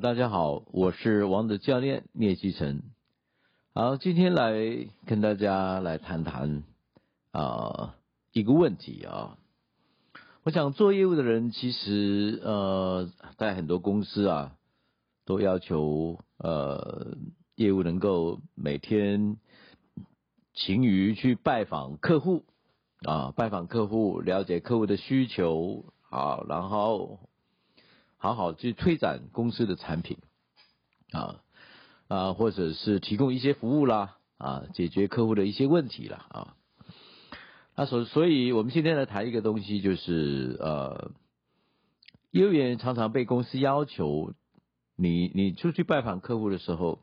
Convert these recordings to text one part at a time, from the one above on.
大家好，我是王的教练聂继成。好，今天来跟大家来谈谈啊一个问题啊。我想做业务的人，其实呃，在很多公司啊，都要求呃业务能够每天勤于去拜访客户啊，拜访客户，了解客户的需求啊，然后。好好去推展公司的产品，啊啊，或者是提供一些服务啦，啊，解决客户的一些问题啦，啊。那所所以，我们今天来谈一个东西，就是呃，业务员常常被公司要求，你你出去拜访客户的时候，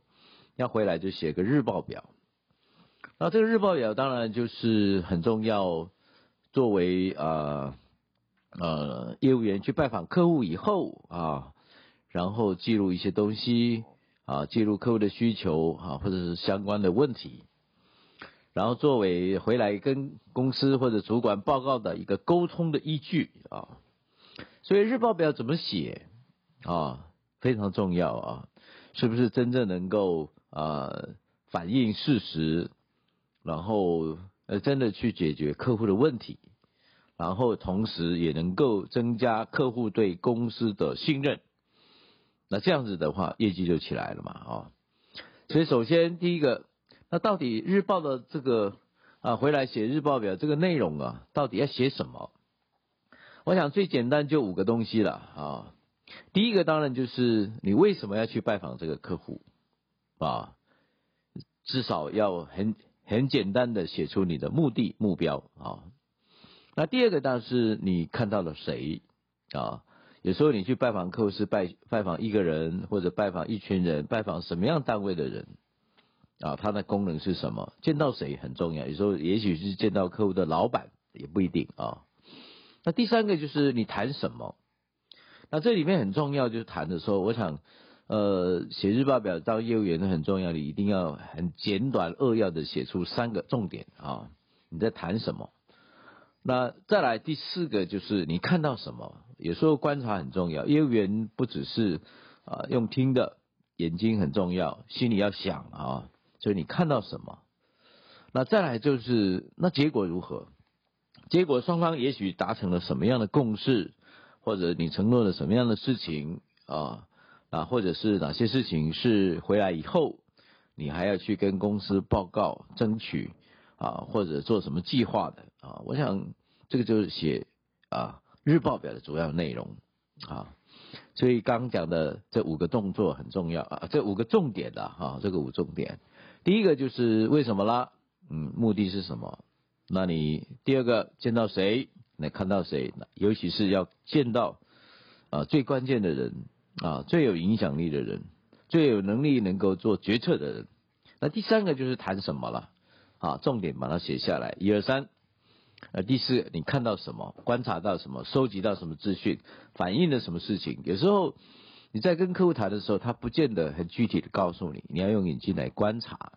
要回来就写个日报表。那这个日报表当然就是很重要，作为啊。呃，业务员去拜访客户以后啊，然后记录一些东西啊，记录客户的需求啊，或者是相关的问题，然后作为回来跟公司或者主管报告的一个沟通的依据啊。所以日报表怎么写啊，非常重要啊，是不是真正能够啊反映事实，然后呃真的去解决客户的问题？然后同时也能够增加客户对公司的信任，那这样子的话，业绩就起来了嘛，啊，所以首先第一个，那到底日报的这个啊回来写日报表这个内容啊，到底要写什么？我想最简单就五个东西了啊，第一个当然就是你为什么要去拜访这个客户啊，至少要很很简单的写出你的目的目标啊。那第二个当然是你看到了谁啊？有时候你去拜访客户是拜拜访一个人，或者拜访一群人，拜访什么样单位的人啊？他的功能是什么？见到谁很重要。有时候也许是见到客户的老板，也不一定啊。那第三个就是你谈什么？那这里面很重要，就是谈的时候，我想呃写日报表当业务员很重要，你一定要很简短扼要的写出三个重点啊。你在谈什么？那再来第四个就是你看到什么？有时候观察很重要，业务员不只是啊用听的，眼睛很重要，心里要想啊，所以你看到什么？那再来就是那结果如何？结果双方也许达成了什么样的共识，或者你承诺了什么样的事情啊啊，或者是哪些事情是回来以后你还要去跟公司报告争取？啊，或者做什么计划的啊？我想这个就是写啊日报表的主要内容啊。所以刚讲的这五个动作很重要啊，这五个重点的哈，这个五重点，第一个就是为什么啦？嗯，目的是什么？那你第二个见到谁？那看到谁？尤其是要见到啊最关键的人啊，最有影响力的人，最有能力能够做决策的人。那第三个就是谈什么了？啊，重点把它写下来，一二三。呃，第四，你看到什么，观察到什么，收集到什么资讯，反映了什么事情？有时候你在跟客户谈的时候，他不见得很具体的告诉你，你要用眼睛来观察。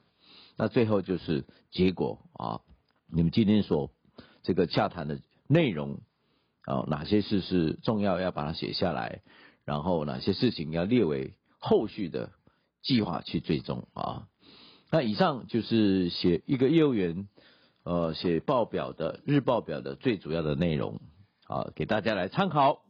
那最后就是结果啊，你们今天所这个洽谈的内容啊，哪些事是重要要把它写下来，然后哪些事情要列为后续的计划去追踪啊。那以上就是写一个业务员，呃，写报表的日报表的最主要的内容，啊，给大家来参考。